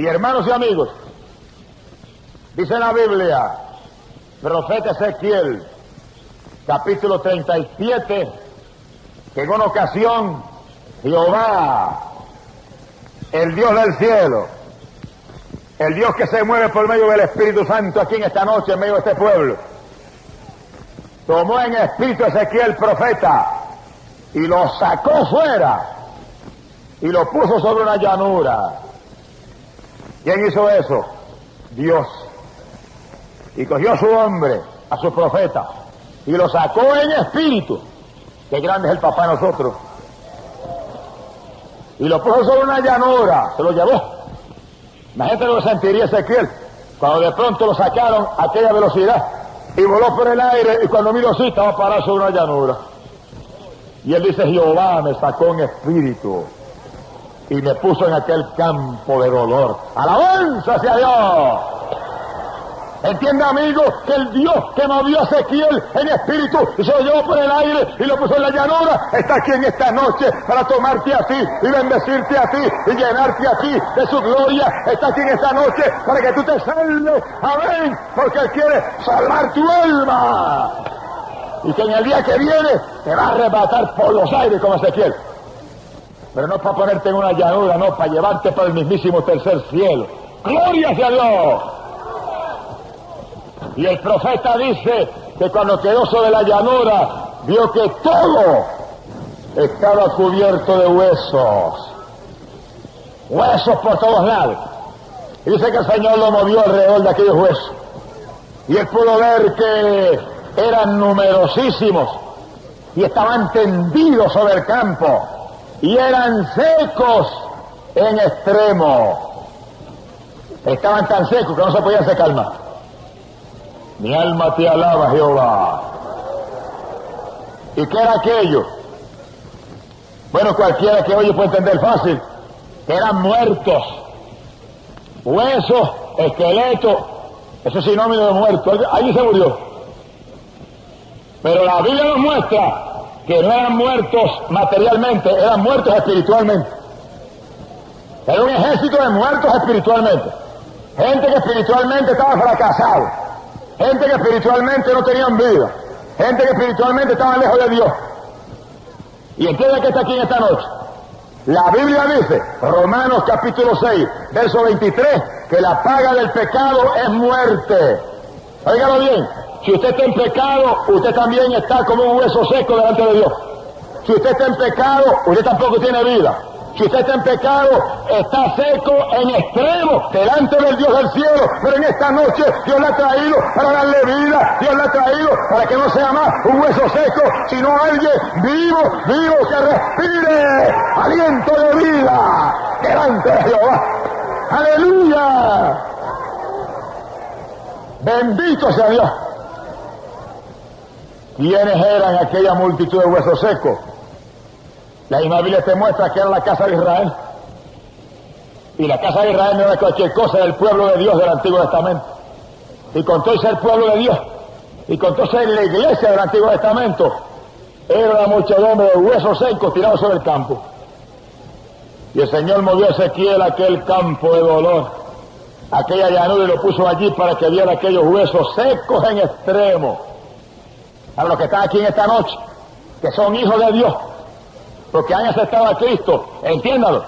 Y hermanos y amigos, dice la Biblia, profeta Ezequiel, capítulo 37, que en una ocasión Jehová, el Dios del cielo, el Dios que se mueve por medio del Espíritu Santo aquí en esta noche, en medio de este pueblo, tomó en espíritu Ezequiel profeta y lo sacó fuera y lo puso sobre una llanura ¿Quién hizo eso? Dios. Y cogió a su hombre, a su profeta, y lo sacó en espíritu. Qué grande es el papá de nosotros. Y lo puso sobre una llanura, se lo llevó. Imagínate lo que sentiría Ezequiel cuando de pronto lo sacaron a aquella velocidad y voló por el aire y cuando miró así estaba parado sobre una llanura. Y él dice, Jehová me sacó en espíritu y me puso en aquel campo de dolor. Alabanza hacia Dios. Entiende, amigo, que el Dios que movió a Ezequiel en espíritu y se lo llevó por el aire y lo puso en la llanura, está aquí en esta noche para tomarte a ti y bendecirte a ti y llenarte a ti de su gloria. Está aquí en esta noche para que tú te salves. Amén. Porque Él quiere salvar tu alma. Y que en el día que viene te va a arrebatar por los aires como Ezequiel. Pero no para ponerte en una llanura, no, para llevarte para el mismísimo tercer cielo. ¡Gloria sea Dios! Y el profeta dice que cuando quedó sobre la llanura, vio que todo estaba cubierto de huesos. Huesos por todos lados. Dice que el Señor lo movió alrededor de aquellos huesos. Y él pudo ver que eran numerosísimos y estaban tendidos sobre el campo y eran secos en extremo. Estaban tan secos que no se podían secar más. Mi alma te alaba, Jehová. ¿Y qué era aquello? Bueno, cualquiera que oye puede entender fácil. Eran muertos. Huesos, esqueleto. Eso es sinónimo de muerto. Allí se murió. Pero la Biblia nos muestra que no eran muertos materialmente, eran muertos espiritualmente. Era un ejército de muertos espiritualmente. Gente que espiritualmente estaba fracasado. Gente que espiritualmente no tenían vida. Gente que espiritualmente estaba lejos de Dios. Y entiende que está aquí en esta noche. La Biblia dice, Romanos capítulo 6, verso 23, que la paga del pecado es muerte. Óigalo bien, si usted está en pecado, usted también está como un hueso seco delante de Dios. Si usted está en pecado, usted tampoco tiene vida. Si usted está en pecado, está seco en extremo delante del Dios del cielo. Pero en esta noche Dios le ha traído para darle vida. Dios le ha traído para que no sea más un hueso seco, sino alguien vivo, vivo que respire aliento de vida delante de Jehová. Aleluya. Bendito sea Dios. ¿Quiénes eran aquella multitud de huesos secos? La misma Biblia te muestra que era la casa de Israel. Y la casa de Israel no era cualquier cosa, era el pueblo de Dios del Antiguo Testamento. Y con todo pueblo de Dios, y con todo ser la iglesia del Antiguo Testamento, era una multitud de huesos secos tirados sobre el campo. Y el Señor movió a Ezequiel aquel campo de dolor, aquella llanura y lo puso allí para que viera aquellos huesos secos en extremo a los que están aquí en esta noche, que son hijos de Dios, porque han aceptado a Cristo, entiéndalo,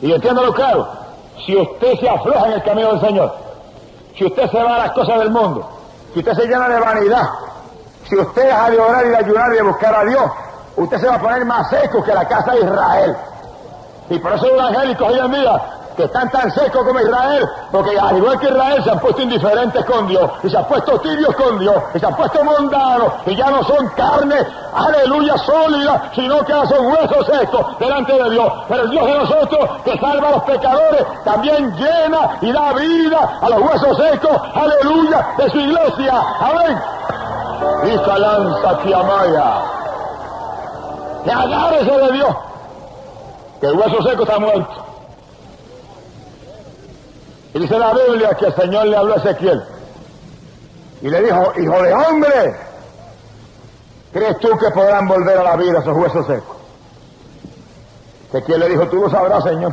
y entiéndalo claro, si usted se afloja en el camino del Señor, si usted se va a las cosas del mundo, si usted se llena de vanidad, si usted deja de orar y de ayunar y de buscar a Dios, usted se va a poner más seco que la casa de Israel. Y por eso los evangélicos hoy en día que están tan secos como Israel, porque al igual que Israel se han puesto indiferentes con Dios, y se han puesto tibios con Dios, y se han puesto mundanos, y ya no son carne, aleluya, sólida, sino que ahora son huesos secos delante de Dios. Pero el Dios de nosotros, que salva a los pecadores, también llena y da vida a los huesos secos, aleluya, de su iglesia. Amén. Y lanza Kiamaya. Que agárrese de Dios. Que el hueso seco está muerto. Y dice la Biblia que el Señor le habló a Ezequiel. Y le dijo, hijo de hombre, ¿crees tú que podrán volver a la vida esos huesos secos? Ezequiel le dijo, tú lo sabrás, Señor.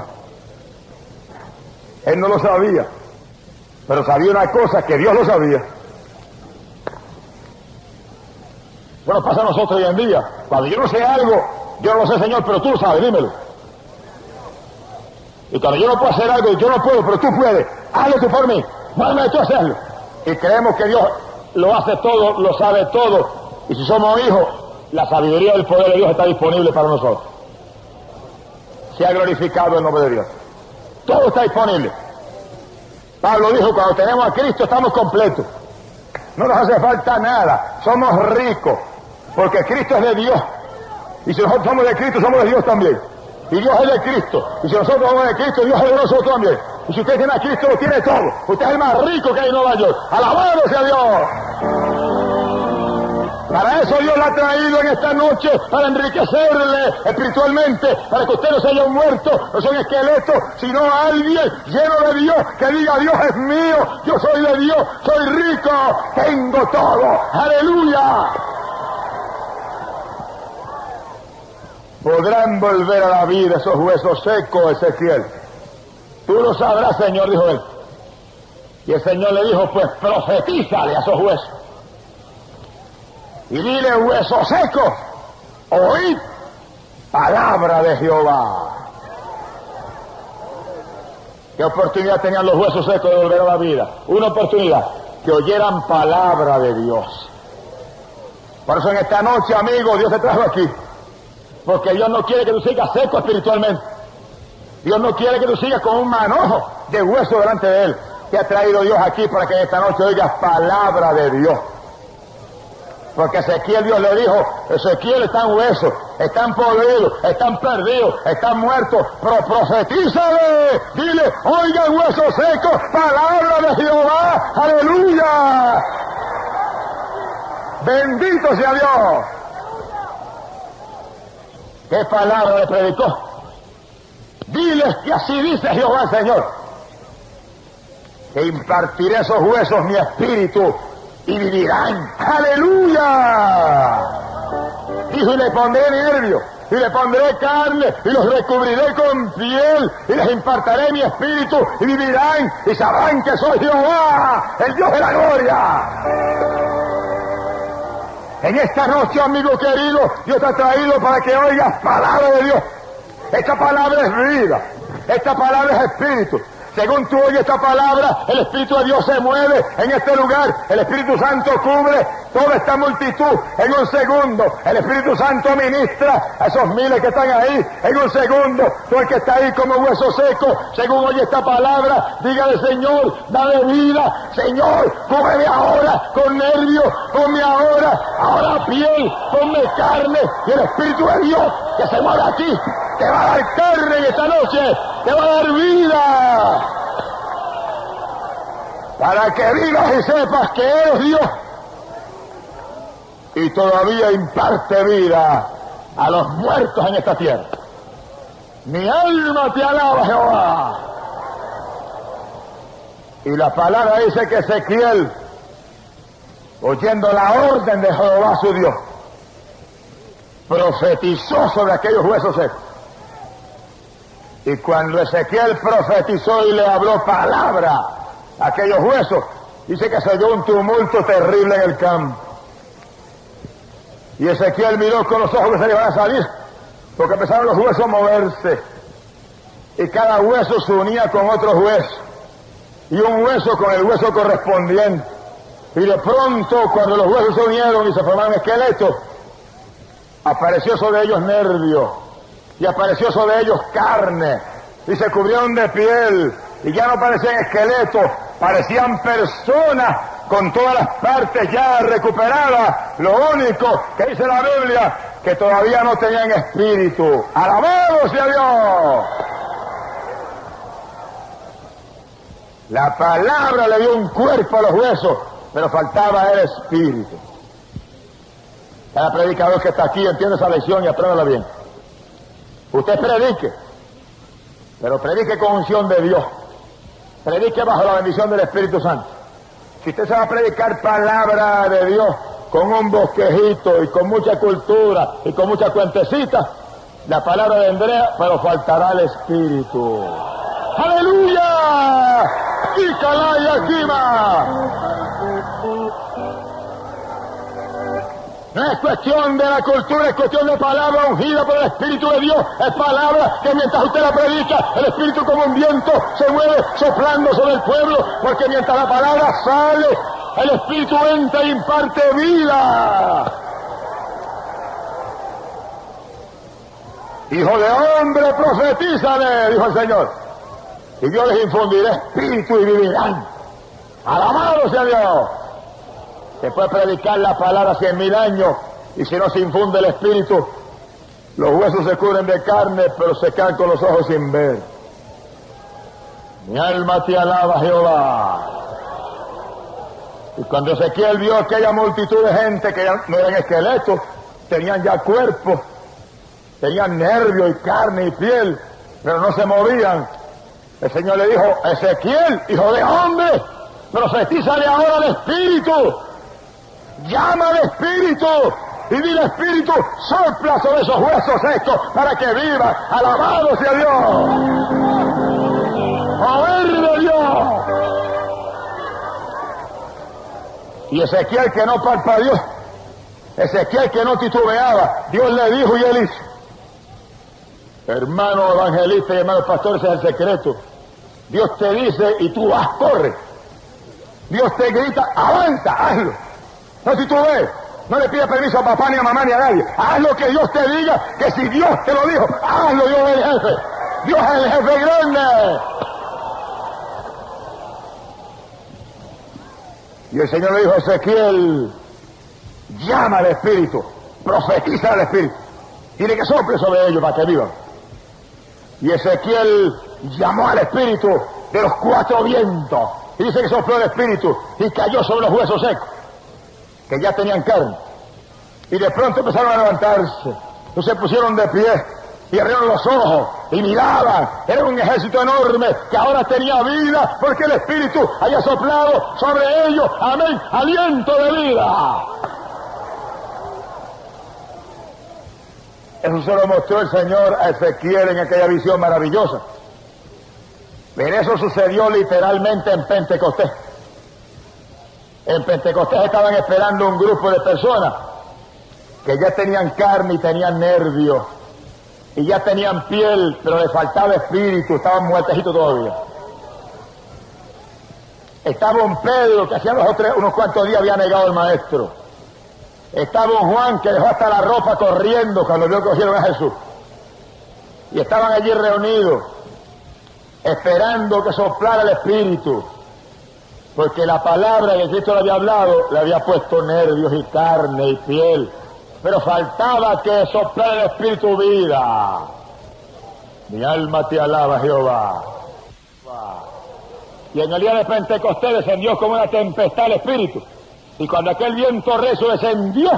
Él no lo sabía, pero sabía una cosa, que Dios lo sabía. Bueno, pasa a nosotros hoy en día. Cuando yo no sé algo, yo no lo sé, Señor, pero tú lo sabes, dímelo. Y cuando yo no puedo hacer algo, yo no puedo, pero tú puedes. Hazlo tú por mí. Mándame tú a hacerlo. Y creemos que Dios lo hace todo, lo sabe todo. Y si somos hijos, la sabiduría del poder de Dios está disponible para nosotros. Se ha glorificado el nombre de Dios. Todo está disponible. Pablo dijo, cuando tenemos a Cristo estamos completos. No nos hace falta nada. Somos ricos. Porque Cristo es de Dios. Y si nosotros somos de Cristo, somos de Dios también. Y Dios es de Cristo. Y si nosotros somos de Cristo, Dios es de nosotros también. Y si usted tiene a Cristo, lo tiene todo. Usted es el más rico que hay en Nueva York. Alabado sea Dios. Para eso Dios la ha traído en esta noche, para enriquecerle espiritualmente, para que usted no se haya muerto, no sea un esqueleto, sino alguien lleno de Dios, que diga Dios es mío, yo soy de Dios, soy rico, tengo todo. Aleluya. Podrán volver a la vida esos huesos secos, Ezequiel. Tú lo sabrás, Señor, dijo él. Y el Señor le dijo, pues profetízale a esos huesos. Y dile, huesos secos, oíd palabra de Jehová. ¿Qué oportunidad tenían los huesos secos de volver a la vida? Una oportunidad, que oyeran palabra de Dios. Por eso en esta noche, amigo, Dios te trajo aquí porque Dios no quiere que tú sigas seco espiritualmente. Dios no quiere que tú sigas con un manojo de hueso delante de Él. Te ha traído Dios aquí para que esta noche oigas palabra de Dios. Porque Ezequiel Dios le dijo, Ezequiel están huesos, están podridos, están perdidos, están muertos, pero profetízale, dile, oigan huesos secos, palabra de Jehová, aleluya. Bendito sea Dios. ¿Qué palabra le predicó? Diles que así dice Jehová el Señor, que impartiré esos huesos mi espíritu y vivirán. Aleluya. Y le pondré nervio, y le pondré carne, y los recubriré con piel, y les impartiré mi espíritu, y vivirán, y sabrán que soy Jehová, el Dios de la gloria. En esta noche, amigo querido, Dios te ha traído para que oigas palabra de Dios. Esta palabra es vida. Esta palabra es espíritu. Según tú oyes esta palabra, el Espíritu de Dios se mueve en este lugar. El Espíritu Santo cubre toda esta multitud en un segundo. El Espíritu Santo ministra a esos miles que están ahí en un segundo. Tú el que está ahí como hueso seco, según oye esta palabra, dígale Señor, dale vida. Señor, cúbreme ahora con nervios, ponme ahora, ahora piel, ponme carne. Y el Espíritu de Dios que se mueve aquí, te va a dar carne en esta noche, te va a dar vida para que vivas y sepas que eres Dios y todavía imparte vida a los muertos en esta tierra. Mi alma te alaba, Jehová. Y la palabra dice que Ezequiel, oyendo la orden de Jehová su Dios, profetizó sobre aquellos huesos secos. Y cuando Ezequiel profetizó y le habló palabra a aquellos huesos, dice que se dio un tumulto terrible en el campo. Y Ezequiel miró con los ojos que se le iban a salir, porque empezaron los huesos a moverse. Y cada hueso se unía con otro hueso. Y un hueso con el hueso correspondiente. Y de pronto, cuando los huesos se unieron y se formaron esqueletos, apareció sobre ellos nervio y apareció sobre ellos carne, y se cubrieron de piel y ya no parecían esqueletos, parecían personas con todas las partes ya recuperadas. Lo único que dice la Biblia, que todavía no tenían espíritu. Alabado sea Dios. La palabra le dio un cuerpo a los huesos, pero faltaba el espíritu. Cada predicador que está aquí entiende esa lección y apréndala bien. Usted predique, pero predique con unción de Dios. Predique bajo la bendición del Espíritu Santo. Si usted se va a predicar palabra de Dios con un bosquejito y con mucha cultura y con mucha cuentecita, la palabra vendrá, pero faltará el Espíritu. ¡Aleluya! ¡Y calaya No es cuestión de la cultura, es cuestión de palabra ungida por el Espíritu de Dios. Es palabra que mientras usted la predica, el Espíritu como un viento se mueve soplando sobre el pueblo, porque mientras la palabra sale, el Espíritu entra y imparte vida. Hijo de hombre, profetízale, dijo el Señor. Y Dios les infundirá espíritu y vivirán. Alabado sea Dios. Se puede predicar la palabra cien mil años y si no se infunde el espíritu, los huesos se cubren de carne, pero se caen con los ojos sin ver. Mi alma te alaba, Jehová. Y cuando Ezequiel vio aquella multitud de gente que ya no eran esqueletos, tenían ya cuerpo, tenían nervio y carne y piel, pero no se movían. El Señor le dijo, Ezequiel, hijo de hombre, profetízale ahora el espíritu llama al Espíritu y dile Espíritu, sopla sobre esos huesos secos para que viva. Alabado sea Dios. Poder de Dios. Y Ezequiel que no parpadeó, Ezequiel que no titubeaba, Dios le dijo y él hizo. Hermano evangelista y hermano pastor, ese es el secreto. Dios te dice y tú vas, corre. Dios te grita, avanza, hazlo. No, ves, no le pidas permiso a papá ni a mamá ni a nadie. Haz lo que Dios te diga, que si Dios te lo dijo, hazlo, Dios es el jefe. Dios es el jefe grande. Y el Señor le dijo a Ezequiel, llama al Espíritu, profetiza al Espíritu. Tiene que sople sobre ellos para que vivan. Y Ezequiel llamó al Espíritu de los cuatro vientos. Y dice que sopló el Espíritu y cayó sobre los huesos secos que ya tenían carne. Y de pronto empezaron a levantarse. No se pusieron de pie y abrieron los ojos y miraban. Era un ejército enorme que ahora tenía vida porque el Espíritu había soplado sobre ellos. Amén. Aliento de vida. Eso se lo mostró el Señor a Ezequiel en aquella visión maravillosa. Pero eso sucedió literalmente en Pentecostés. En Pentecostés estaban esperando un grupo de personas que ya tenían carne y tenían nervios y ya tenían piel, pero les faltaba espíritu, estaban muertecitos todavía. Estaba un Pedro que hacía unos cuantos días había negado al maestro. Estaba un Juan que dejó hasta la ropa corriendo cuando vio que cogieron a Jesús. Y estaban allí reunidos, esperando que soplara el espíritu. Porque la palabra que Cristo le había hablado le había puesto nervios y carne y piel. Pero faltaba que soplara el Espíritu vida. Mi alma te alaba, Jehová. Y en el día de Pentecostés descendió como una tempestad el Espíritu. Y cuando aquel viento recio descendió,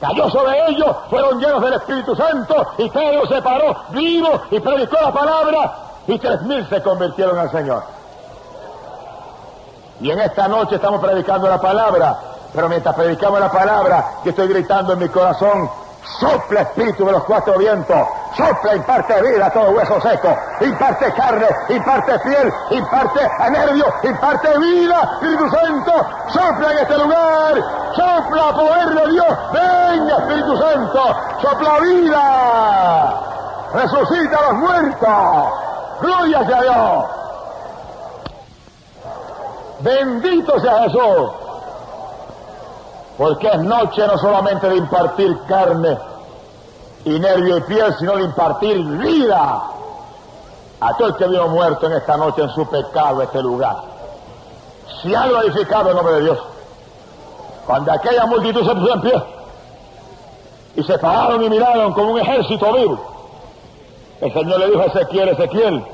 cayó sobre ellos, fueron llenos del Espíritu Santo, y Pedro se paró vivo y predicó la palabra, y tres mil se convirtieron al Señor. Y en esta noche estamos predicando la palabra, pero mientras predicamos la palabra, yo estoy gritando en mi corazón, sopla espíritu de los cuatro vientos, sopla, imparte vida a todo hueso seco, imparte carne, imparte piel, imparte nervio, imparte vida, Espíritu Santo, sopla en este lugar, sopla poder de Dios, venga Espíritu Santo, sopla vida, resucita a los muertos, gloria a Dios. Bendito sea Jesús. Porque es noche no solamente de impartir carne y nervio y piel, sino de impartir vida. a todo el que vio muerto en esta noche en su pecado este lugar. Si algo edificado en nombre de Dios. Cuando aquella multitud se puso en pie y se pararon y miraron como un ejército vivo, el Señor le dijo a Ezequiel, Ezequiel,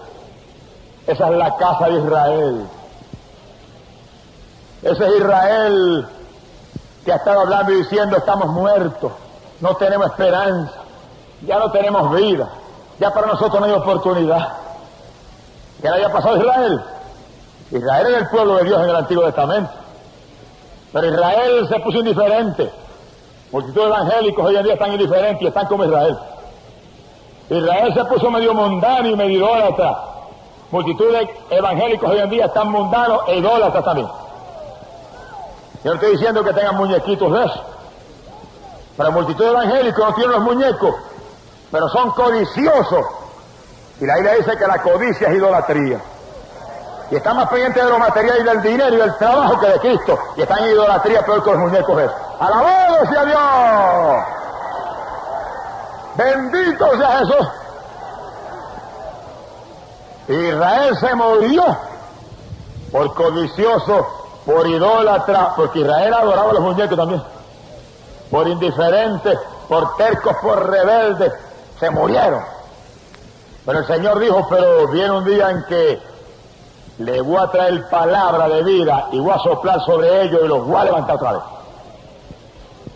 esa es la casa de Israel. Ese es Israel que ha estado hablando y diciendo estamos muertos, no tenemos esperanza, ya no tenemos vida, ya para nosotros no hay oportunidad. ¿Qué le haya pasado a Israel? Israel era el pueblo de Dios en el Antiguo Testamento. Pero Israel se puso indiferente. Multitud de evangélicos hoy en día están indiferentes y están como Israel. Israel se puso medio mundano y medio idólatra. Multitud de evangélicos hoy en día están mundanos e idólatras también. Yo no estoy diciendo que tengan muñequitos de eso. Pero multitud de evangélicos no tienen los muñecos, pero son codiciosos. Y la Biblia dice que la codicia es idolatría. Y están más pendientes de lo material y del dinero y del trabajo que de Cristo. Y están en idolatría peor que los muñecos esos. ¡Alabado sea Dios! Bendito sea Jesús. Israel se murió por codicioso, por idólatra, porque Israel adoraba a los muñecos también. Por indiferentes, por tercos, por rebeldes, se murieron. Pero el Señor dijo, pero viene un día en que le voy a traer palabra de vida y voy a soplar sobre ellos y los voy a levantar otra vez.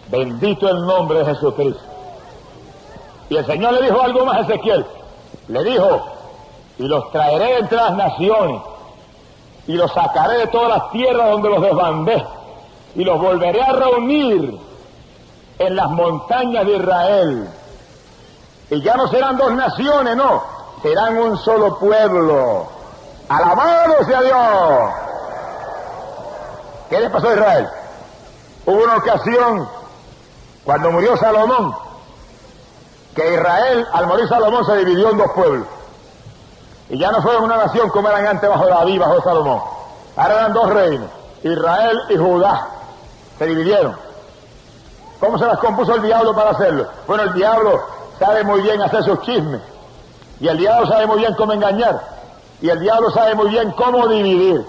Bendito el nombre de Jesucristo. Y el Señor le dijo algo más a Ezequiel. Le dijo, y los traeré entre las naciones, y los sacaré de todas las tierras donde los desbandé, y los volveré a reunir en las montañas de Israel. Y ya no serán dos naciones, no, serán un solo pueblo. Alabado sea Dios. ¿Qué le pasó a Israel? Hubo una ocasión cuando murió Salomón, que Israel, al morir Salomón, se dividió en dos pueblos. Y ya no fueron una nación como eran antes bajo David, bajo Salomón. Ahora eran dos reinos, Israel y Judá. Se dividieron. ¿Cómo se las compuso el diablo para hacerlo? Bueno, el diablo sabe muy bien hacer sus chismes. Y el diablo sabe muy bien cómo engañar. Y el diablo sabe muy bien cómo dividir.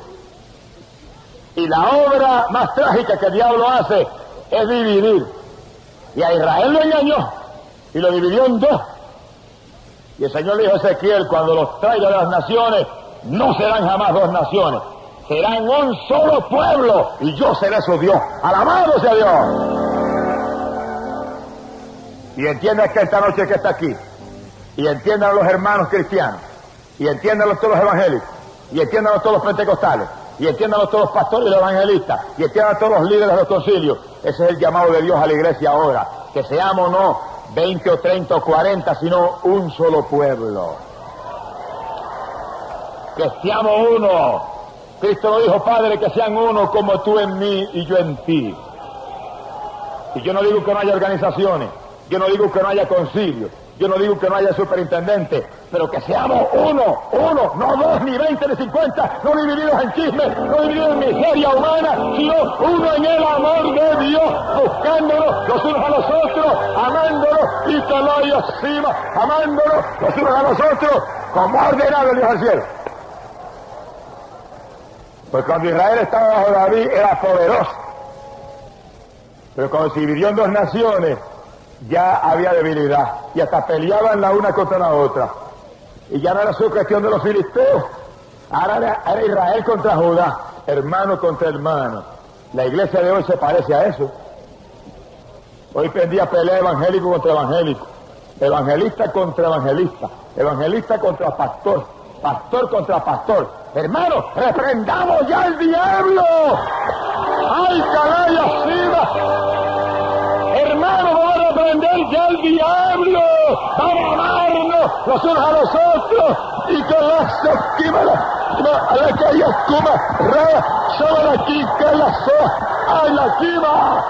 Y la obra más trágica que el diablo hace es dividir. Y a Israel lo engañó y lo dividió en dos. Y el Señor dijo a Ezequiel, cuando los traiga de las naciones, no serán jamás dos naciones, serán un solo pueblo y yo seré su Dios. Alabado sea Dios. Y entiendan que esta noche que está aquí, y entiendan los hermanos cristianos, y entiéndanlo todos los evangélicos, y entiéndanlo todos los pentecostales, y entiéndanlo todos los pastores y los evangelistas, y entiendan todos los líderes de los concilios. Ese es el llamado de Dios a la iglesia ahora, que seamos no 20 o 30 o 40, sino un solo pueblo. Que seamos uno. Cristo lo dijo, Padre, que sean uno como tú en mí y yo en ti. Y yo no digo que no haya organizaciones, yo no digo que no haya concilios, yo no digo que no haya superintendente, pero que seamos uno, uno, no dos, ni veinte, ni cincuenta, no divididos en chismes, no divididos en miseria humana, sino uno en el amor de Dios, buscándonos los unos a los otros, amándonos y hay encima, amándonos los unos a los otros, como ordenado el Dios al cielo. Pues cuando Israel estaba bajo David era poderoso. Pero cuando se dividió en dos naciones, ya había debilidad. Y hasta peleaban la una contra la otra. Y ya no era su cuestión de los filisteos. Ahora era, Israel contra Judá, hermano contra hermano. La iglesia de hoy se parece a eso. Hoy pendía pelea evangélico contra evangélico, evangelista contra evangelista, evangelista contra pastor, pastor contra pastor. Hermano, reprendamos ya al diablo. ¡Ay, Hermano, a ya al diablo. Vamos a amarnos los unos a los otros. Y que la esquima, a la que haya escuma, ra, solo aquí, que la ¡ay, la esquima!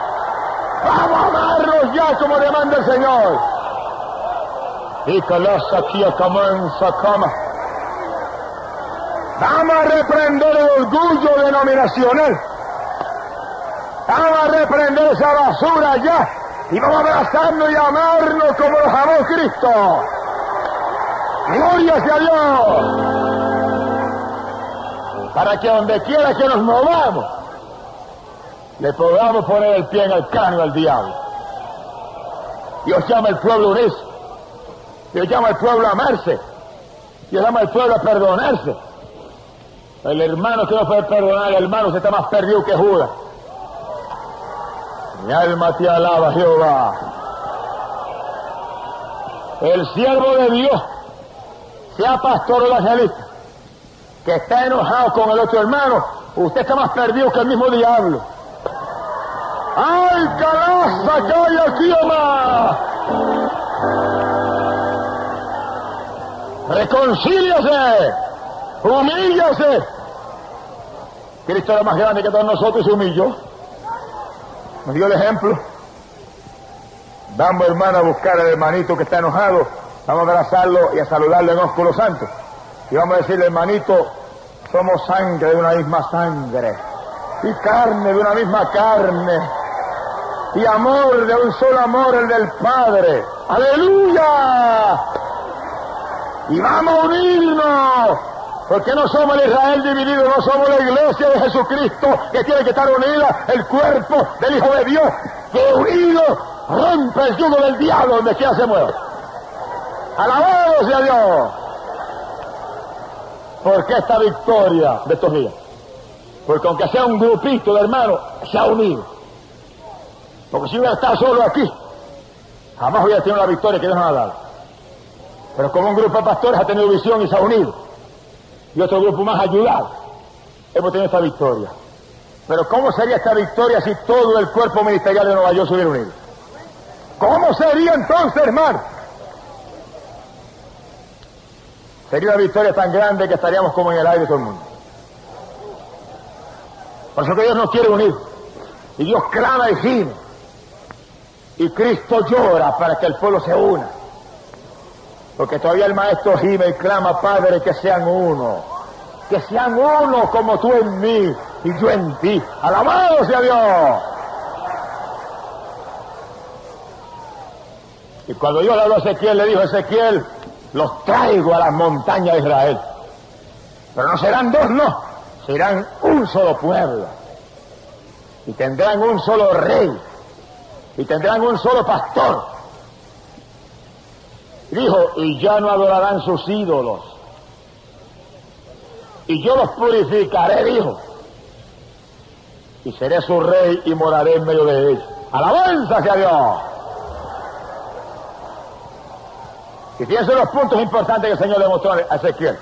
Vamos a amarnos ya como demanda el Señor. Y que la saquía comienza cama. Vamos a reprender el orgullo denominacional. Vamos a reprender esa basura ya. Y vamos a abrazarnos y amarnos como los amó Cristo. Gloria sea Dios. Para que donde quiera que nos movamos, le podamos poner el pie en el cráneo al diablo. Dios llama al pueblo a unirse. Dios llama al pueblo a amarse. Dios llama al pueblo a perdonarse. El hermano que no puede perdonar, el hermano se está más perdido que Judas. Mi alma te alaba, Jehová. El siervo de Dios, sea pastor o evangelista, que está enojado con el otro hermano, usted está más perdido que el mismo diablo. ¡Ay, calaza, calla, Jehová! Reconcíliase, humíllase. Cristo era más grande que todos nosotros y se humilló. Nos dio el ejemplo. Vamos, hermano, a buscar al hermanito que está enojado. Vamos a abrazarlo y a saludarle en ósculo santo. Y vamos a decirle, hermanito, somos sangre de una misma sangre. Y carne de una misma carne. Y amor de un solo amor, el del Padre. ¡Aleluya! Y vamos a unirnos porque no somos el Israel dividido, no somos la iglesia de Jesucristo que tiene que estar unida, el cuerpo del Hijo de Dios, que unido rompe el yugo del diablo donde quiera se mueva. Alabado sea Dios. ¿Por qué esta victoria de estos días? Porque aunque sea un grupito de hermanos, se ha unido. Porque si hubiera estado solo aquí, jamás hubiera tenido la victoria que Dios nos ha dado. Pero como un grupo de pastores ha tenido visión y se ha unido y otro grupo más ayudado, hemos tenido esta victoria. Pero ¿cómo sería esta victoria si todo el cuerpo ministerial de Nueva York se hubiera unido? ¿Cómo sería entonces, hermano? Sería una victoria tan grande que estaríamos como en el aire todo el mundo. Por eso que Dios nos quiere unir. Y Dios clama y gime. Y Cristo llora para que el pueblo se una. Porque todavía el maestro gime y clama, Padre, que sean uno. Que sean uno como tú en mí y yo en ti. Alabado sea Dios. Y cuando Dios le habló a Ezequiel, le dijo, Ezequiel, los traigo a las montañas de Israel. Pero no serán dos, no. Serán un solo pueblo. Y tendrán un solo rey. Y tendrán un solo pastor Dijo, y ya no adorarán sus ídolos. Y yo los purificaré, dijo. Y seré su rey y moraré en medio de ellos. Alabanza hacia Dios. Y fíjense los puntos importantes que el Señor le mostró a Ezequiel.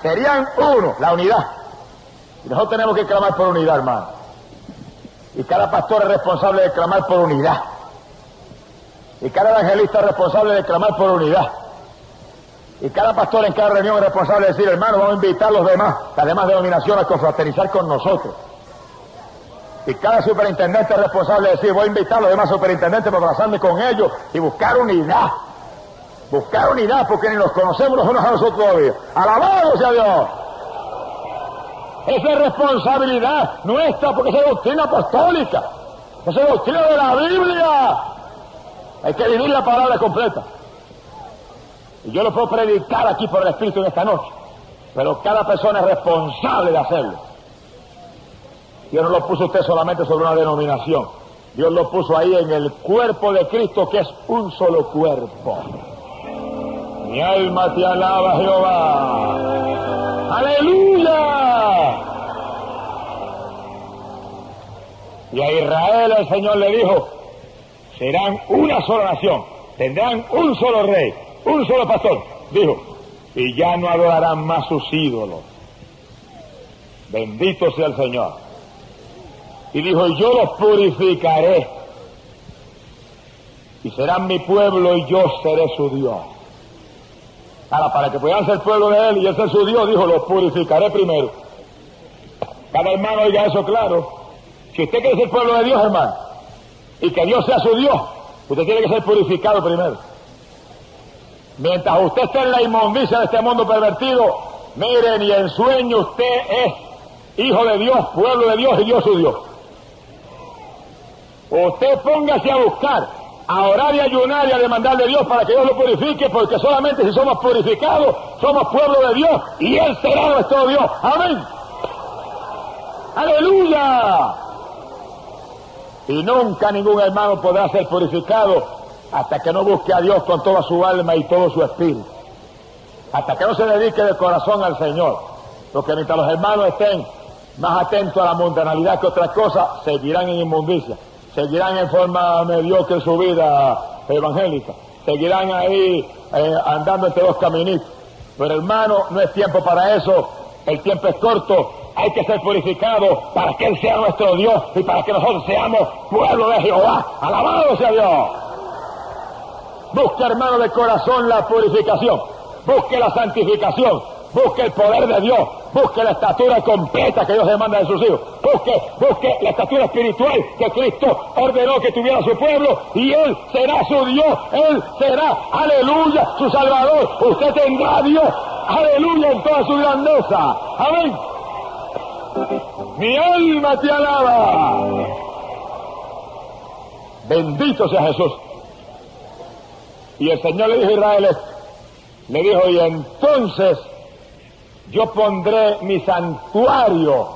Serían uno, la unidad. Y nosotros tenemos que clamar por unidad, hermano. Y cada pastor es responsable de clamar por unidad. Y cada evangelista es responsable de clamar por unidad. Y cada pastor en cada reunión es responsable de decir, hermano, vamos a invitar a los demás, las demás denominaciones a confraternizar con nosotros. Y cada superintendente es responsable de decir, voy a invitar a los demás superintendentes para abrazarme con ellos y buscar unidad. Buscar unidad porque ni nos conocemos los unos a nosotros todavía. Alabado sea Dios. Esa es responsabilidad nuestra porque esa es doctrina apostólica. Esa es doctrina de la Biblia. Hay que vivir la palabra completa. Y yo lo puedo predicar aquí por el Espíritu en esta noche. Pero cada persona es responsable de hacerlo. Dios no lo puso usted solamente sobre una denominación. Dios lo puso ahí en el cuerpo de Cristo, que es un solo cuerpo. Mi alma te alaba, Jehová. Aleluya. Y a Israel el Señor le dijo, serán una sola nación, tendrán un solo rey, un solo pastor. Dijo, y ya no adorarán más sus ídolos. Bendito sea el Señor. Y dijo, yo los purificaré. Y serán mi pueblo y yo seré su Dios. Ahora, para que puedan ser pueblo de él y él ser su Dios, dijo, los purificaré primero. Cada hermano oiga eso claro. Si usted quiere ser pueblo de Dios, hermano, y que Dios sea su Dios, usted tiene que ser purificado primero. Mientras usted esté en la inmundicia de este mundo pervertido, miren, y en sueño usted es hijo de Dios, pueblo de Dios y Dios su Dios. Usted póngase a buscar a orar y ayunar y a demandarle a Dios para que Dios lo purifique, porque solamente si somos purificados, somos pueblo de Dios y Él será nuestro Dios. Amén. Aleluya. Y nunca ningún hermano podrá ser purificado hasta que no busque a Dios con toda su alma y todo su espíritu. Hasta que no se dedique de corazón al Señor. Porque mientras los hermanos estén más atentos a la mundanalidad que otras cosas, seguirán en inmundicia seguirán en forma mediocre su vida evangélica, seguirán ahí eh, andando entre dos caminitos. Pero hermano, no es tiempo para eso, el tiempo es corto, hay que ser purificado para que Él sea nuestro Dios y para que nosotros seamos pueblo de Jehová. Alabado sea Dios. Busque hermano de corazón la purificación, busque la santificación, busque el poder de Dios, busque la estatura completa que Dios demanda de sus hijos, busque, busque la estatura espiritual que Cristo ordenó que tuviera su pueblo. Y Él será su Dios, Él será, aleluya, su Salvador, usted tendrá a Dios, aleluya, en toda su grandeza, amén. Mi alma te alaba. Bendito sea Jesús. Y el Señor le dijo a Israel, le dijo, y entonces yo pondré mi santuario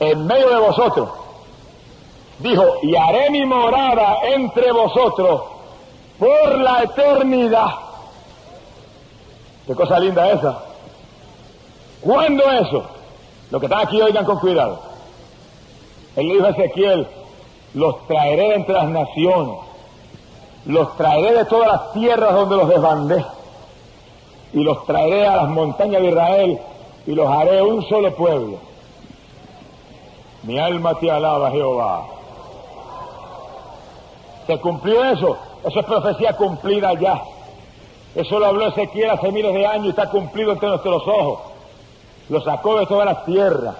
en medio de vosotros. Dijo, y haré mi morada entre vosotros por la eternidad. Qué cosa linda esa. ¿Cuándo eso? Lo que están aquí oigan con cuidado. Él dijo a Ezequiel, los traeré entre las naciones, los traeré de todas las tierras donde los desbandé y los traeré a las montañas de Israel y los haré un solo pueblo. Mi alma te alaba, Jehová. ¿Se cumplió eso? Eso es profecía cumplida ya. Eso lo habló Ezequiel hace miles de años y está cumplido entre nuestros ojos. Lo sacó de todas las tierras,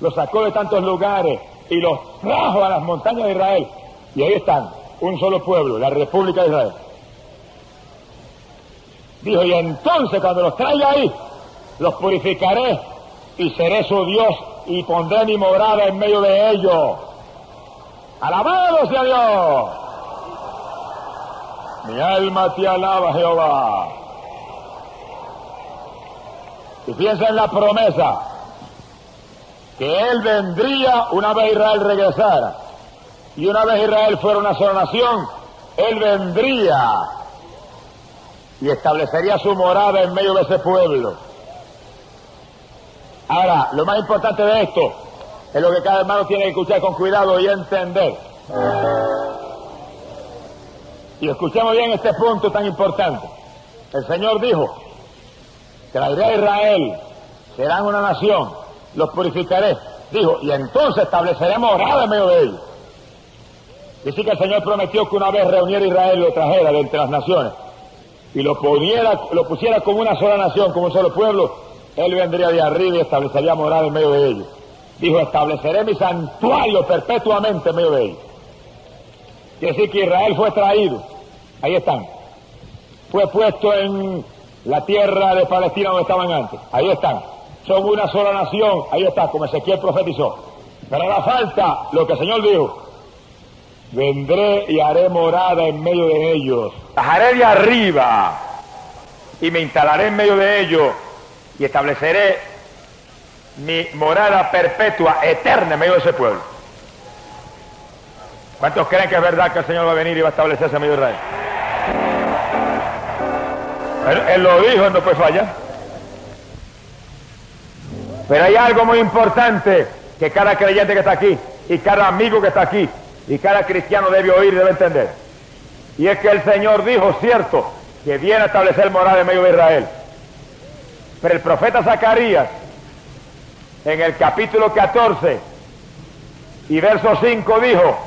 lo sacó de tantos lugares y los trajo a las montañas de Israel. Y ahí están, un solo pueblo, la República de Israel. Dijo, y entonces cuando los traiga ahí, los purificaré y seré su Dios y pondré mi morada en medio de ellos. Alabado sea Dios. Mi alma te alaba, Jehová. Y piensa en la promesa que Él vendría una vez Israel regresara. Y una vez Israel fuera una sola nación, Él vendría y establecería su morada en medio de ese pueblo. Ahora, lo más importante de esto es lo que cada hermano tiene que escuchar con cuidado y entender. Y escuchemos bien este punto tan importante. El Señor dijo, traeré a Israel, serán una nación, los purificaré. Dijo, y entonces estableceré morada en medio de ellos. Dice que el Señor prometió que una vez reuniera a Israel lo trajera de entre las naciones y lo, poniera, lo pusiera como una sola nación, como un solo pueblo, él vendría de arriba y establecería morada en medio de ellos. Dijo, estableceré mi santuario perpetuamente en medio de ellos. Quiere decir que Israel fue traído, ahí están, fue puesto en la tierra de Palestina donde estaban antes, ahí están, son una sola nación, ahí está, como Ezequiel profetizó. Pero la falta lo que el Señor dijo, vendré y haré morada en medio de ellos. Bajaré de arriba y me instalaré en medio de ellos y estableceré mi morada perpetua, eterna en medio de ese pueblo. ¿Cuántos creen que es verdad que el Señor va a venir y va a establecerse en medio de Israel? Él, lo dijo, él no puede fallar. Pero hay algo muy importante que cada creyente que está aquí y cada amigo que está aquí y cada cristiano debe oír y debe entender. Y es que el Señor dijo, cierto, que viene a establecer morada en medio de Israel. Pero el profeta Zacarías, en el capítulo 14 y verso 5 dijo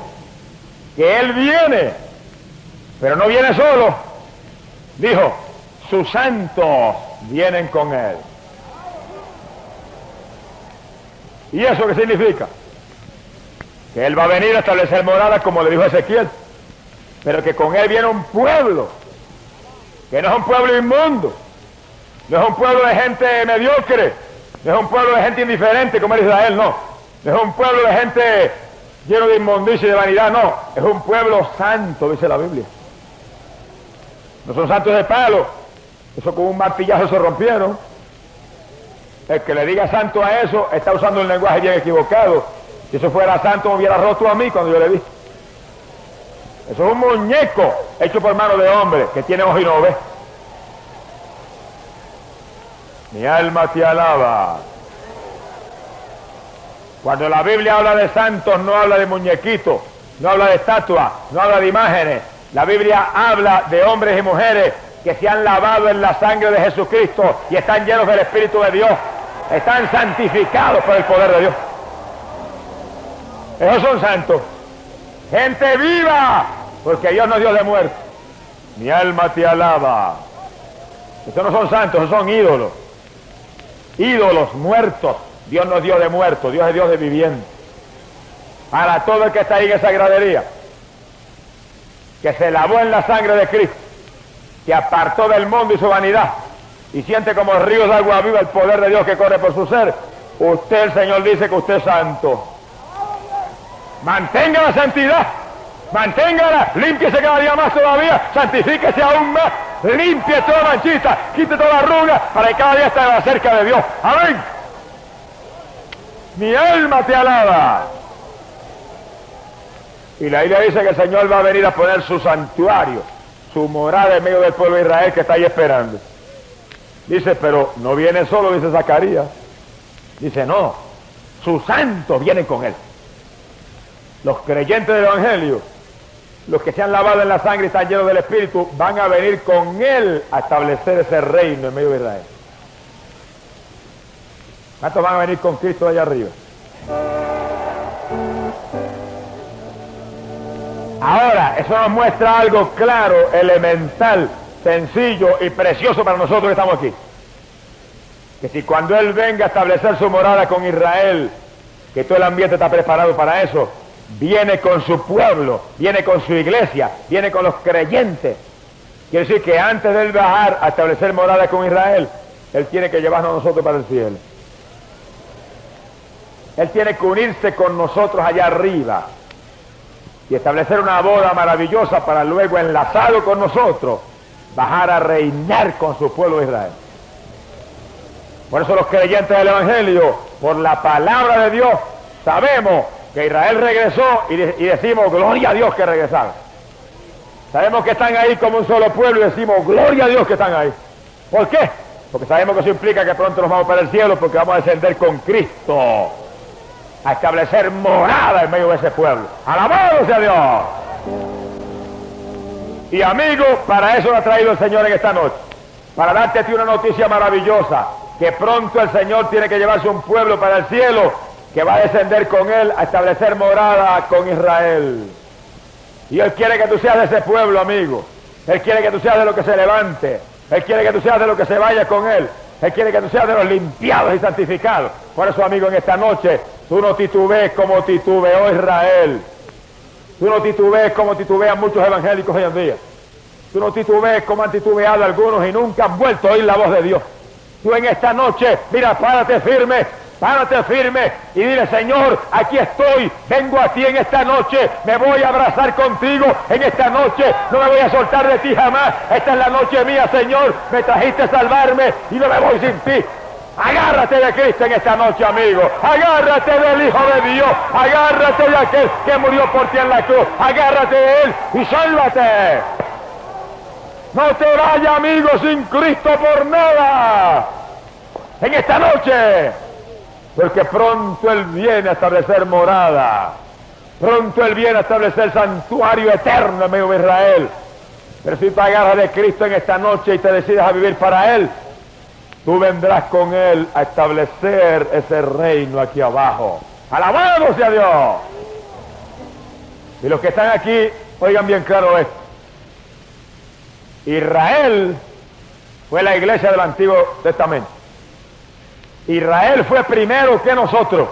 que Él viene, pero no viene solo. Dijo, sus santos vienen con Él. ¿Y eso qué significa? que él va a venir a establecer morada como le dijo Ezequiel, pero que con él viene un pueblo, que no es un pueblo inmundo, no es un pueblo de gente mediocre, no es un pueblo de gente indiferente como era Israel, no, no es un pueblo de gente lleno de inmundicia y de vanidad, no, es un pueblo santo, dice la Biblia. No son santos de palo. Eso con un martillazo se rompieron. El que le diga santo a eso está usando el lenguaje bien equivocado. Si eso fuera santo me hubiera roto a mí cuando yo le vi. Eso es un muñeco hecho por mano de hombre que tiene ojos y no ve. Mi alma te alaba. Cuando la Biblia habla de santos no habla de muñequitos, no habla de estatuas, no habla de imágenes. La Biblia habla de hombres y mujeres que se han lavado en la sangre de Jesucristo y están llenos del Espíritu de Dios. Están santificados por el poder de Dios. Esos son santos. Gente viva, porque Dios no dio de muerte. Mi alma te alaba. Estos no son santos, esos son ídolos. Ídolos muertos. Dios no dio de muertos, Dios es Dios de viviente. Para todo el que está ahí en esa gradería, que se lavó en la sangre de Cristo, que apartó del mundo y su vanidad, y siente como ríos de agua viva el poder de Dios que corre por su ser, usted, el Señor, dice que usted es santo. Mantenga la santidad, manténgala, límpiese cada día más todavía, santifíquese aún más, limpie toda manchita, quite toda arruga, para que cada día esté más cerca de Dios. Amén. Mi alma te alaba. Y la Biblia dice que el Señor va a venir a poner su santuario, su morada en medio del pueblo de Israel que está ahí esperando. Dice, pero no viene solo, dice Zacarías. Dice, no, sus santos vienen con él. Los creyentes del Evangelio, los que se han lavado en la sangre y están llenos del Espíritu, van a venir con él a establecer ese reino en medio de Israel. ¿Cuántos van a venir con Cristo allá arriba? Ahora, eso nos muestra algo claro, elemental, sencillo y precioso para nosotros que estamos aquí. Que si cuando Él venga a establecer su morada con Israel, que todo el ambiente está preparado para eso, viene con su pueblo, viene con su iglesia, viene con los creyentes. Quiere decir que antes de Él bajar a establecer morada con Israel, Él tiene que llevarnos a nosotros para el cielo. Él tiene que unirse con nosotros allá arriba y establecer una boda maravillosa para luego enlazado con nosotros bajar a reinar con su pueblo Israel. Por eso los creyentes del Evangelio, por la palabra de Dios, sabemos que Israel regresó y, decimos, gloria a Dios que regresaron. Sabemos que están ahí como un solo pueblo y decimos, gloria a Dios que están ahí. ¿Por qué? Porque sabemos que eso implica que pronto nos vamos para el cielo porque vamos a descender con Cristo a establecer morada en medio de ese pueblo. Alabado sea Dios. Y amigo, para eso lo ha traído el Señor en esta noche. Para darte a ti una noticia maravillosa. Que pronto el Señor tiene que llevarse un pueblo para el cielo que va a descender con él a establecer morada con Israel. Y Él quiere que tú seas de ese pueblo, amigo. Él quiere que tú seas de lo que se levante. Él quiere que tú seas de lo que se vaya con Él. Él quiere que tú seas de los limpiados y santificados. Por eso, amigo, en esta noche Tú no titubees como titubeó Israel. Tú no titubees como titubean muchos evangélicos hoy en día. Tú no titubees como han titubeado algunos y nunca han vuelto a oír la voz de Dios. Tú en esta noche, mira, párate firme, párate firme y dile, Señor, aquí estoy, vengo a ti en esta noche, me voy a abrazar contigo en esta noche, no me voy a soltar de ti jamás. Esta es la noche mía, Señor, me trajiste a salvarme y no me voy sin ti. Agárrate de Cristo en esta noche, amigo. Agárrate del Hijo de Dios. Agárrate de aquel que murió por ti en la cruz. Agárrate de Él y sálvate. No te vayas, amigo, sin Cristo por nada. En esta noche. Porque pronto Él viene a establecer morada. Pronto Él viene a establecer santuario eterno en de Israel. Pero si te agarras de Cristo en esta noche y te decides a vivir para Él, Tú vendrás con Él a establecer ese reino aquí abajo. Alabado sea Dios. Y los que están aquí, oigan bien claro esto. Israel fue la iglesia del Antiguo Testamento. Israel fue primero que nosotros.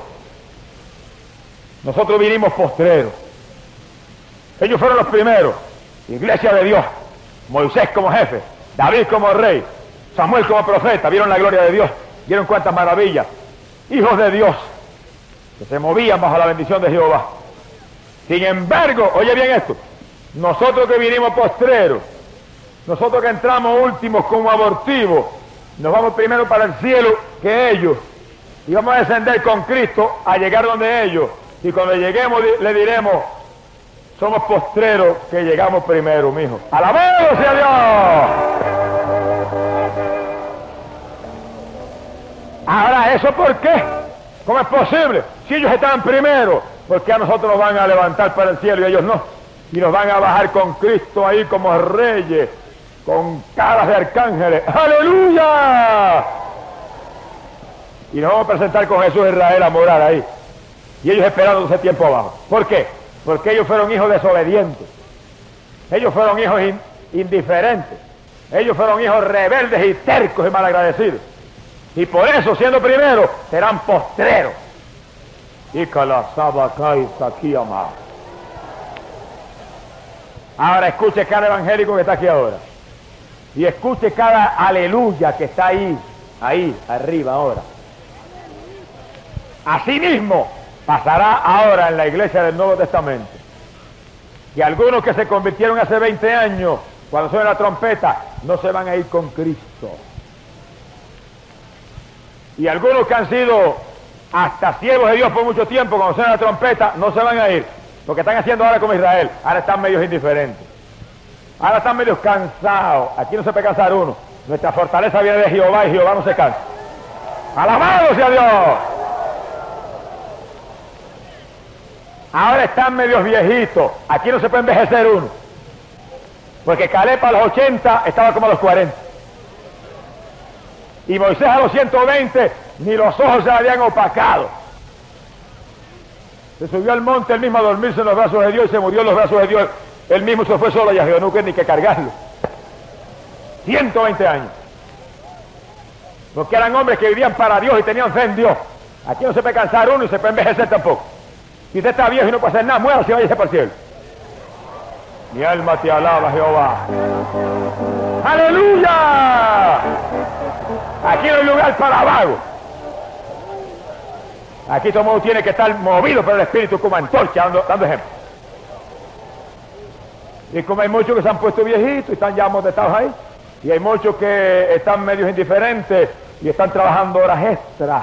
Nosotros vinimos postreros. Ellos fueron los primeros. Iglesia de Dios. Moisés como jefe. David como rey. Samuel como profeta, vieron la gloria de Dios, vieron cuántas maravillas. Hijos de Dios, que se movían bajo la bendición de Jehová. Sin embargo, oye bien esto, nosotros que vinimos postreros, Nosotros que entramos últimos como abortivos, nos vamos primero para el cielo que ellos. Y vamos a descender con Cristo a llegar donde ellos. Y cuando lleguemos le diremos, somos postreros que llegamos primero, mijo. ¡Alabado sea Dios! Ahora, ¿eso por qué? ¿Cómo es posible? Si ellos están primero, ¿por qué a nosotros nos van a levantar para el cielo y ellos no? Y nos van a bajar con Cristo ahí como reyes, con caras de arcángeles. ¡Aleluya! Y nos vamos a presentar con Jesús Israel a morar ahí. Y ellos esperando ese tiempo abajo. ¿Por qué? Porque ellos fueron hijos desobedientes. Ellos fueron hijos indiferentes. Ellos fueron hijos rebeldes y tercos y malagradecidos. Y por eso, siendo primero, serán postreros. Y aquí Ahora escuche cada evangélico que está aquí ahora. Y escuche cada aleluya que está ahí, ahí, arriba ahora. Asimismo, pasará ahora en la iglesia del Nuevo Testamento. Y algunos que se convirtieron hace 20 años, cuando suena la trompeta, no se van a ir con Cristo. Y algunos que han sido hasta siervos de Dios por mucho tiempo, cuando suena la trompeta, no se van a ir. Lo que están haciendo ahora como Israel, ahora están medios indiferentes. Ahora están medios cansados. Aquí no se puede cansar uno. Nuestra fortaleza viene de Jehová y Jehová no se cansa. Alabado sea Dios. Ahora están medios viejitos. Aquí no se puede envejecer uno. Porque Caleb a los 80 estaba como a los 40. Y Moisés a los 120 ni los ojos se habían opacado. Se subió al monte él mismo a dormirse en los brazos de Dios y se murió en los brazos de Dios. Él mismo se fue solo a no ni que cargarlo. 120 años. Porque eran hombres que vivían para Dios y tenían fe en Dios. Aquí no se puede cansar uno y se puede envejecer tampoco. Si usted está viejo y no puede hacer nada, muera si váyase para el cielo. Mi alma te alaba, Jehová. ¡Aleluya! Aquí no hay lugar para vago. Aquí todo mundo tiene que estar movido por el Espíritu como antorcha, dando, dando ejemplo. Y como hay muchos que se han puesto viejitos y están ya amodestados ahí, y hay muchos que están medios indiferentes y están trabajando horas extras,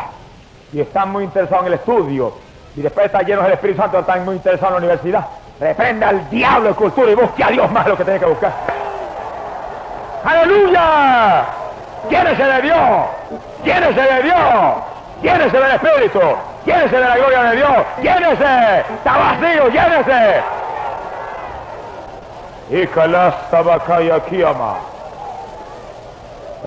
y están muy interesados en el estudio, y después de estar llenos del Espíritu Santo están muy interesados en la universidad. Reprenda al diablo de cultura y busque a Dios más lo que tiene que buscar. ¡Aleluya! Quiérese de Dios, quiérese de Dios, quiérese del Espíritu, quiérese de la gloria de Dios, quiérese, está vacío, quiérese.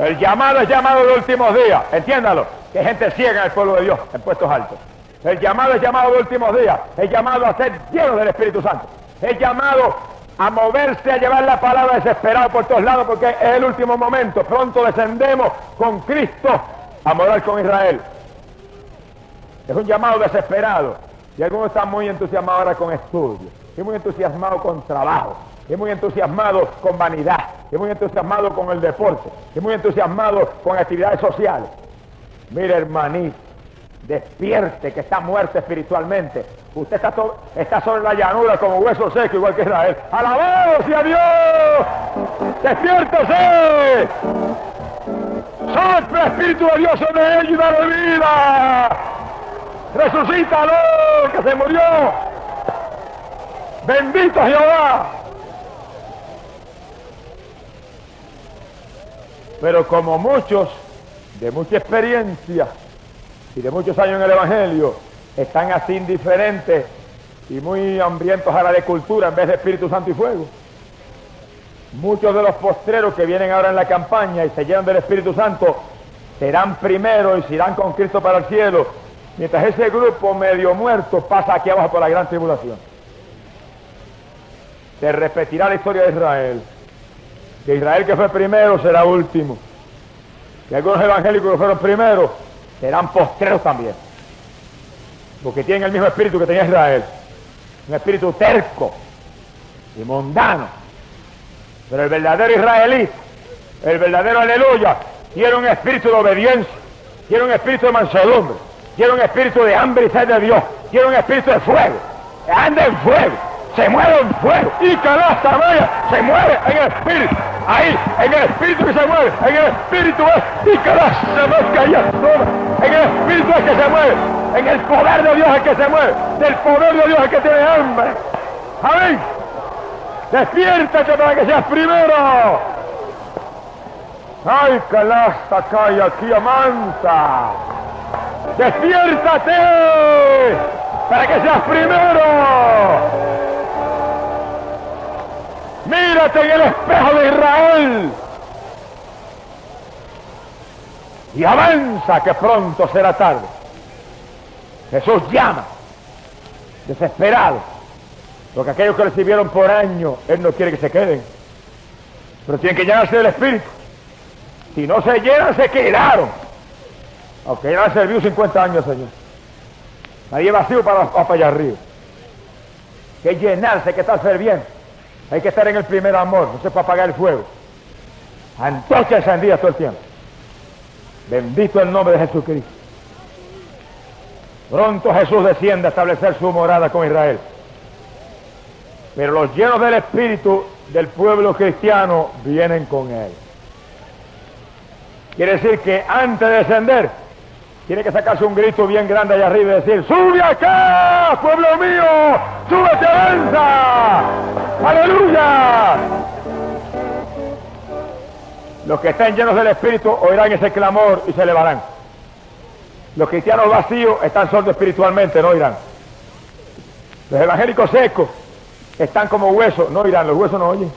El llamado es llamado de últimos días, entiéndalo, que gente ciega en el pueblo de Dios, en puestos altos. El llamado es llamado de últimos días, el llamado a ser lleno del Espíritu Santo, el llamado a moverse, a llevar la palabra desesperado por todos lados, porque es el último momento. Pronto descendemos con Cristo a morar con Israel. Es un llamado desesperado. Y algunos están muy entusiasmados ahora con estudios, y muy entusiasmados con trabajo, y muy entusiasmados con vanidad, y muy entusiasmados con el deporte, y muy entusiasmados con actividades sociales. Mire, hermanito, despierte que está muerto espiritualmente. Usted está, está sobre la llanura como hueso seco, igual que Israel. ¡Alabado sea Dios! ¡Despiértese! ¡Sopla Espíritu de Dios sobre él y dale vida! ¡Resucítalo! ¡Que se murió! ¡Bendito Jehová! Pero como muchos, de mucha experiencia, y de muchos años en el Evangelio están así indiferentes y muy hambrientos a la de cultura en vez de Espíritu Santo y fuego. Muchos de los postreros que vienen ahora en la campaña y se llenan del Espíritu Santo serán primero y se irán con Cristo para el cielo, mientras ese grupo medio muerto pasa aquí abajo por la gran tribulación. Se repetirá la historia de Israel. Que Israel que fue primero será último. Y algunos evangélicos que fueron primeros serán postreros también. Porque tienen el mismo espíritu que tenía Israel. Un espíritu terco y mundano. Pero el verdadero israelí, el verdadero aleluya, tiene un espíritu de obediencia, tiene un espíritu de mansedumbre, tiene un espíritu de hambre y sed de Dios, tiene un espíritu de fuego. Anda en fuego, se muere en fuego. Y canasta vaya, se muere en el espíritu. Ahí, en el espíritu que se mueve, en el espíritu es, y canasta más En el espíritu es que se mueve, en el poder de Dios es que se mueve, del poder de Dios es que tiene hambre. Amén. Despiértate para que seas primero. Ay, canasta cae aquí amansa. Despiértate para que seas primero. Mírate en el espejo de Israel. Y avanza que pronto será tarde. Jesús llama, desesperado, porque aquellos que recibieron por año, Él no quiere que se queden, pero tienen que llenarse del Espíritu. Si no se llenan, se quedaron. Aunque ya han servido 50 años, Señor. Nadie vacío para, para allá arriba. Que llenarse, que estar bien. Hay que estar en el primer amor, no se puede apagar el fuego. Antorcha encendida todo el tiempo. Bendito el nombre de Jesucristo. Pronto Jesús desciende a establecer su morada con Israel. Pero los llenos del espíritu del pueblo cristiano vienen con él. Quiere decir que antes de descender, tiene que sacarse un grito bien grande allá arriba y decir, sube acá, pueblo mío, súbete, avanza, aleluya. Los que estén llenos del Espíritu oirán ese clamor y se elevarán. Los cristianos vacíos están sordos espiritualmente, no oirán. Los evangélicos secos están como huesos, no oirán, los huesos no oyen.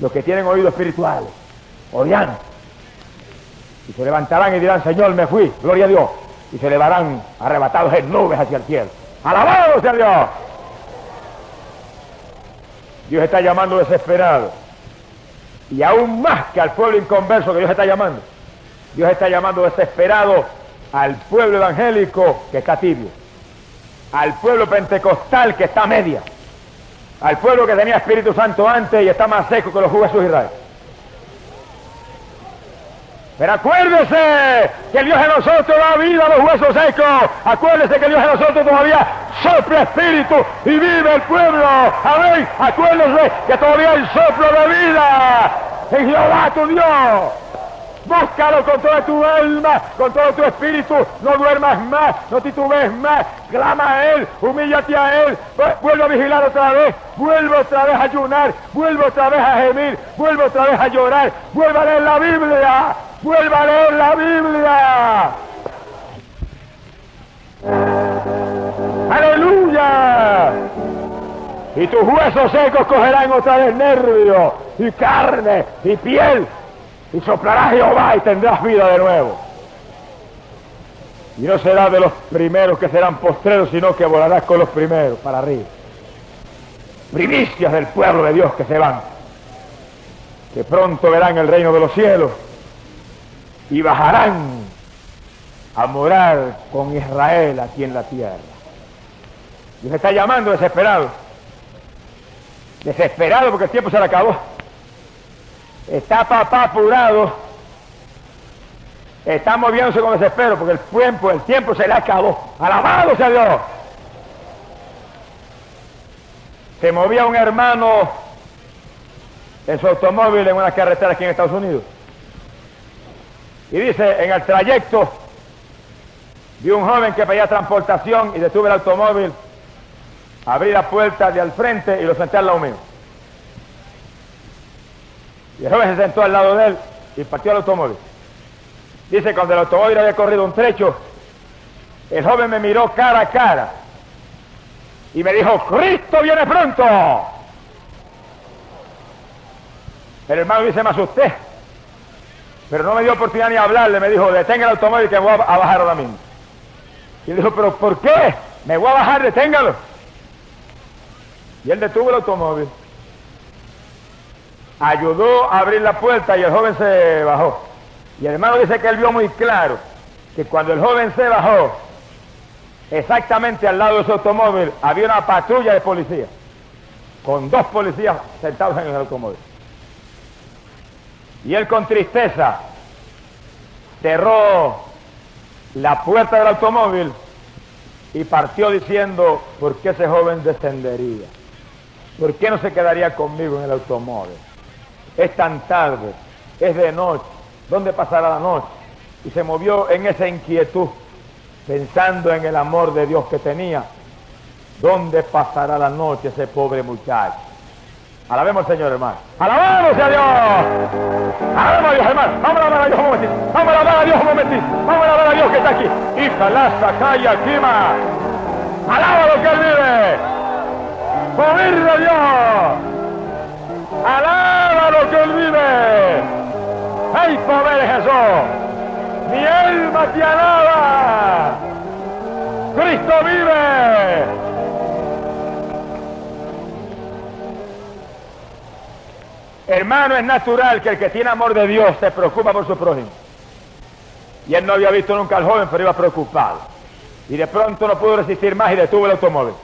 Los que tienen oídos espirituales oirán y se levantarán y dirán, Señor, me fui, gloria a Dios. Y se elevarán arrebatados en nubes hacia el cielo. Alabado sea Dios. Dios está llamando desesperado. Y aún más que al pueblo inconverso que Dios está llamando. Dios está llamando desesperado al pueblo evangélico que está tibio. Al pueblo pentecostal que está media. Al pueblo que tenía Espíritu Santo antes y está más seco que los huesos de Israel. Pero acuérdese que Dios en nosotros da vida a los huesos secos. Acuérdese que Dios en nosotros todavía sopla espíritu y vive el pueblo. Amén. Acuérdese que todavía hay soplo de vida en Jehová tu Dios. Búscalo con toda tu alma, con todo tu espíritu. No duermas más, no titubees más. Clama a Él, humíllate a Él. Vuelve a vigilar otra vez. Vuelve otra vez a ayunar. Vuelve otra vez a gemir. Vuelve otra vez a llorar. Vuelve a leer la Biblia. Vuelva a leer la Biblia. Aleluya. Y tus huesos secos cogerán otra vez nervio y carne y piel. Y soplará Jehová y tendrás vida de nuevo. Y no será de los primeros que serán postreros, sino que volarás con los primeros para arriba. Primicias del pueblo de Dios que se van. Que pronto verán el reino de los cielos y bajarán a morar con Israel aquí en la tierra. Dios está llamando desesperado. Desesperado porque el tiempo se le acabó. Está papá apurado. Está moviéndose con desespero porque el tiempo, el tiempo se le acabó. Alabado sea Dios. Se movía un hermano en su automóvil en una carretera aquí en Estados Unidos. Y dice, en el trayecto vi un joven que pedía transportación y detuve el automóvil, abrí la puerta de al frente y lo senté al lado mío. Y el joven se sentó al lado de él y partió el automóvil. Dice, cuando el automóvil había corrido un trecho, el joven me miró cara a cara y me dijo, Cristo viene pronto. El hermano dice, me asusté. Pero no me dio oportunidad ni hablarle, me dijo, detenga el automóvil que voy a bajar ahora mismo. Y él dijo, pero ¿por qué? Me voy a bajar, deténgalo. Y él detuvo el automóvil. Ayudó a abrir la puerta y el joven se bajó. Y el hermano dice que él vio muy claro que cuando el joven se bajó, exactamente al lado de su automóvil había una patrulla de policía, con dos policías sentados en el automóvil. Y él con tristeza cerró la puerta del automóvil y partió diciendo, ¿por qué ese joven descendería? ¿Por qué no se quedaría conmigo en el automóvil? Es tan tarde, es de noche, ¿dónde pasará la noche? Y se movió en esa inquietud, pensando en el amor de Dios que tenía. ¿Dónde pasará la noche ese pobre muchacho? Alabemos al Señor, hermano. ¡Alabamos a Dios! ¡Alabemos a Dios, hermano! Vamos a alabar a Dios un momentito. Vamos a alabar a Dios un momentito. Vamos a alabar a Dios que está aquí. Hija, la calla, quima. Alaba lo que Él vive. ¡Morir de Dios! Alaba lo que Él vive. ¡Ay, poder Jesús! Mi alma te alaba. Cristo vive. Hermano, es natural que el que tiene amor de Dios se preocupa por su prójimo. Y él no había visto nunca al joven, pero iba preocupado. Y de pronto no pudo resistir más y detuvo el automóvil.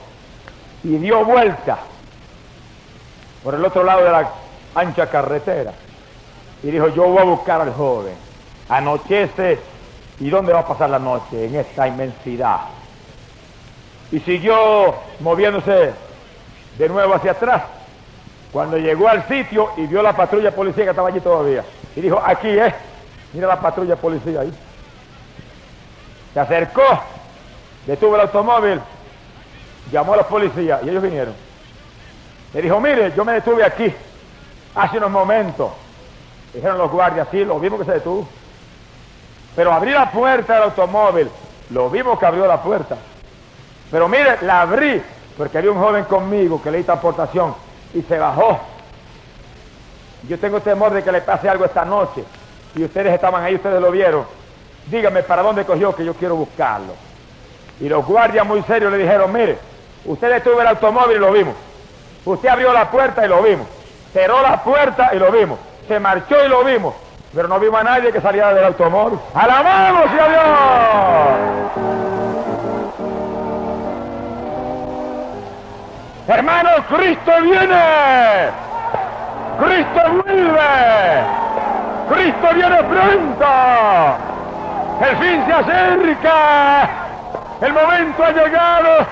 Y dio vuelta por el otro lado de la ancha carretera. Y dijo, yo voy a buscar al joven. Anochece. ¿Y dónde va a pasar la noche? En esta inmensidad. Y siguió moviéndose de nuevo hacia atrás cuando llegó al sitio y vio la patrulla policía que estaba allí todavía. Y dijo, aquí es. Mira la patrulla policía ahí. Se acercó, detuvo el automóvil, llamó a los policías y ellos vinieron. Le dijo, mire, yo me detuve aquí hace unos momentos. Dijeron los guardias, sí, lo vimos que se detuvo. Pero abrí la puerta del automóvil, lo vimos que abrió la puerta. Pero mire, la abrí porque había un joven conmigo que le hizo aportación y se bajó. Yo tengo temor de que le pase algo esta noche. Y ustedes estaban ahí, ustedes lo vieron. Dígame para dónde cogió que yo quiero buscarlo. Y los guardias muy serios le dijeron, mire, usted detuvo el automóvil y lo vimos. Usted abrió la puerta y lo vimos. Cerró la puerta y lo vimos. Se marchó y lo vimos. Pero no vimos a nadie que saliera del automóvil. ¡Alabamos Dios! Hermanos, Cristo viene. Cristo vuelve. Cristo viene pronto. El fin se acerca. El momento ha llegado.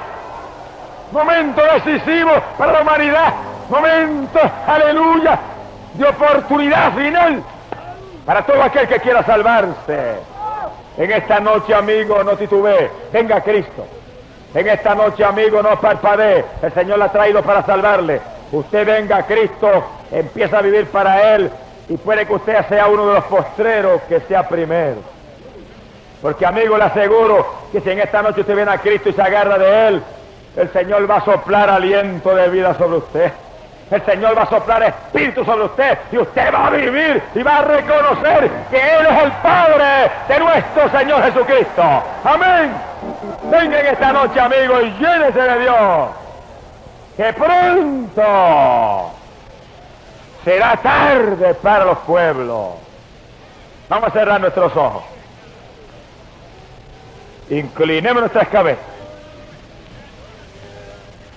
Momento decisivo para la humanidad. Momento, aleluya, de oportunidad final para todo aquel que quiera salvarse. En esta noche, amigo, no titubee. Venga Cristo. En esta noche, amigo, no parpadee. El Señor la ha traído para salvarle. Usted venga a Cristo, empieza a vivir para Él y puede que usted sea uno de los postreros que sea primero. Porque, amigo, le aseguro que si en esta noche usted viene a Cristo y se agarra de Él, el Señor va a soplar aliento de vida sobre usted. El Señor va a soplar espíritu sobre usted y usted va a vivir y va a reconocer que Él es el Padre de nuestro Señor Jesucristo. Amén. Venga en esta noche, amigo, y llénese de Dios. Que pronto será tarde para los pueblos. Vamos a cerrar nuestros ojos. Inclinemos nuestras cabezas.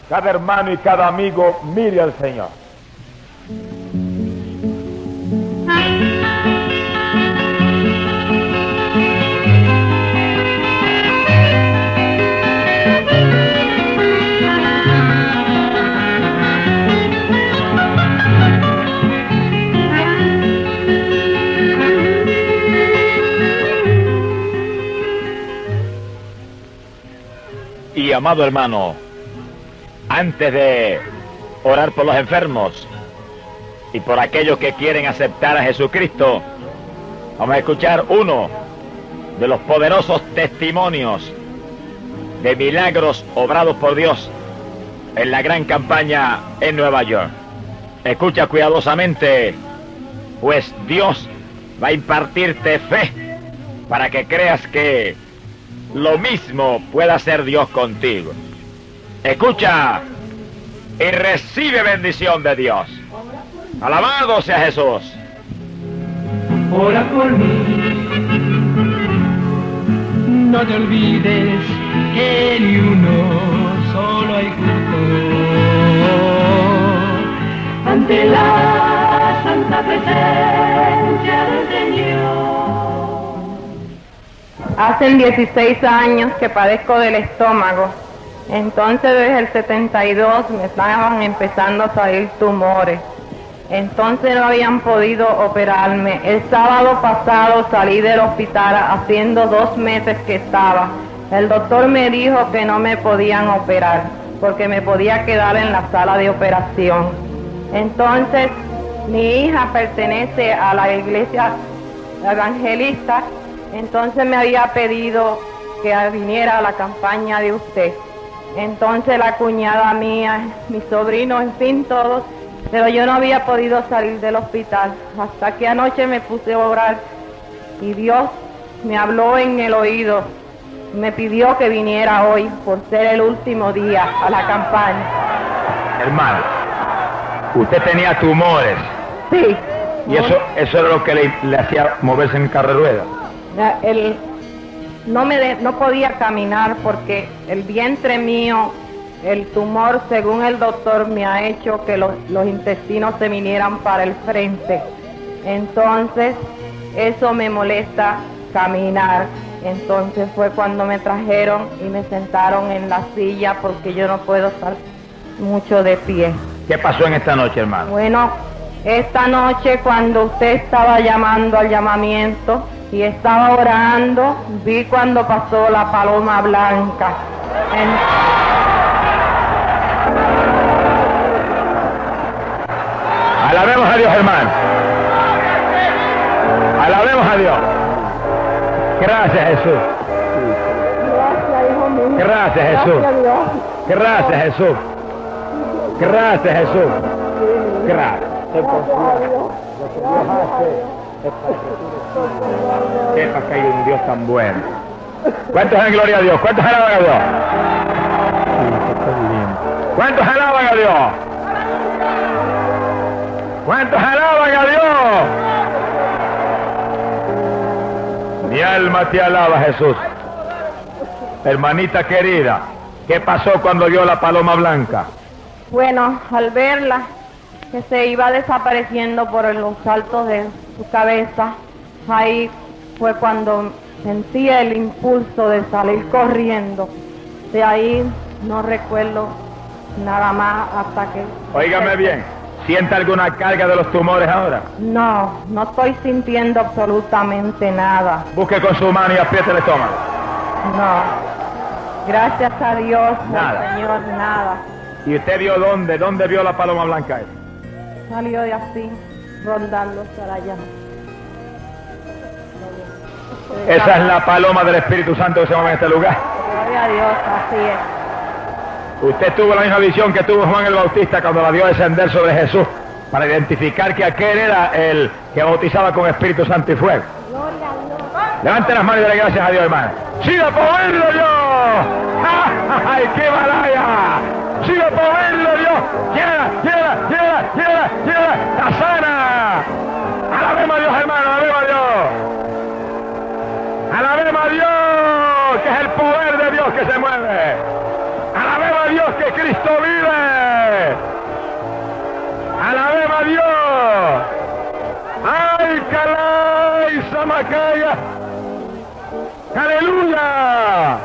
Cada hermano y cada amigo mire al Señor. Y amado hermano, antes de orar por los enfermos y por aquellos que quieren aceptar a Jesucristo, vamos a escuchar uno de los poderosos testimonios de milagros obrados por Dios en la gran campaña en Nueva York. Escucha cuidadosamente, pues Dios va a impartirte fe para que creas que lo mismo pueda hacer Dios contigo. Escucha y recibe bendición de Dios. Alabado sea Jesús. Ora por mí. No te olvides que ni uno solo hay justo. Ante la santa presencia del Señor. Hacen 16 años que padezco del estómago. Entonces desde el 72 me estaban empezando a salir tumores. Entonces no habían podido operarme. El sábado pasado salí del hospital haciendo dos meses que estaba. El doctor me dijo que no me podían operar porque me podía quedar en la sala de operación. Entonces mi hija pertenece a la iglesia evangelista, entonces me había pedido que viniera a la campaña de usted. Entonces la cuñada mía, mi sobrino, en fin, todos, pero yo no había podido salir del hospital. Hasta que anoche me puse a orar y Dios me habló en el oído, me pidió que viniera hoy por ser el último día a la campaña. Hermano, usted tenía tumores. Sí. Y eso, eso era lo que le, le hacía moverse en. Ya, el- no, me de- no podía caminar porque el vientre mío, el tumor, según el doctor, me ha hecho que los, los intestinos se vinieran para el frente. Entonces, eso me molesta caminar. Entonces fue cuando me trajeron y me sentaron en la silla porque yo no puedo estar mucho de pie. ¿Qué pasó en esta noche, hermano? Bueno, esta noche cuando usted estaba llamando al llamamiento y estaba orando, vi cuando pasó la paloma blanca. En- Alabemos a Dios, hermano. Alabemos a Dios. Gracias, Jesús. Gracias, hijo mío. Gracias, Jesús. Gracias, Jesús. Gracias, Jesús. Gracias. Sepa que hay un Dios tan bueno. ¿Cuántos dan gloria a Dios? ¿Cuántos alaban a Dios? ¿Cuántos alaban a Dios? ¿Cuántos alaban a Dios? Mi alma te alaba, Jesús. Hermanita querida, ¿qué pasó cuando vio la paloma blanca? Bueno, al verla, que se iba desapareciendo por los saltos de su cabeza, ahí fue cuando sentí el impulso de salir corriendo. De ahí no recuerdo nada más hasta que... Óigame bien, ¿siente alguna carga de los tumores ahora? No, no estoy sintiendo absolutamente nada. Busque con su mano y apriete el estómago. No. Gracias a Dios, Nada. Señor, nada. ¿Y usted vio dónde? ¿Dónde vio la paloma blanca? esa? Salió de así, rondando para allá. Esa es la paloma del Espíritu Santo que se mueve en este lugar. Gloria a Dios, así es. Usted tuvo la misma visión que tuvo Juan el Bautista cuando la vio descender sobre Jesús para identificar que aquel era el que bautizaba con Espíritu Santo y fuego. Levante las manos y dale gracias a Dios, hermano. ¡Siga por verlo yo! ¡Ay, qué malaya! ¡Siga por verlo Dios! ¡Llega, llega, llega, llega, llega! ¡La sana! ¡Alabemos a Dios, hermano! ¡Alabemos a Dios! ¡Alabemos a Dios! Que es el poder de Dios que se mueve. ¡Alabemos a Dios que Cristo vive! ¡Alabemos a Dios! ¡Ay, calay, Samacaya! ¡Aleluya!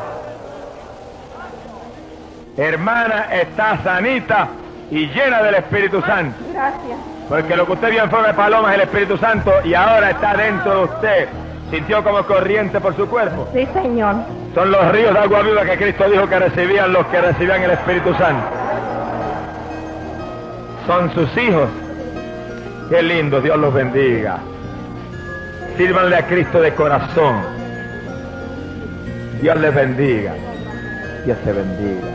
Hermana está sanita y llena del Espíritu Santo. Gracias. Porque lo que usted vio en forma de paloma es el Espíritu Santo y ahora está dentro de usted. Sintió como corriente por su cuerpo. Sí, Señor. Son los ríos de agua viva que Cristo dijo que recibían los que recibían el Espíritu Santo. Son sus hijos. Qué lindo, Dios los bendiga. Sírvanle a Cristo de corazón. Dios les bendiga. Dios te bendiga.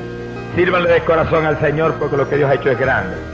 Sírvanle de corazón al Señor porque lo que Dios ha hecho es grande.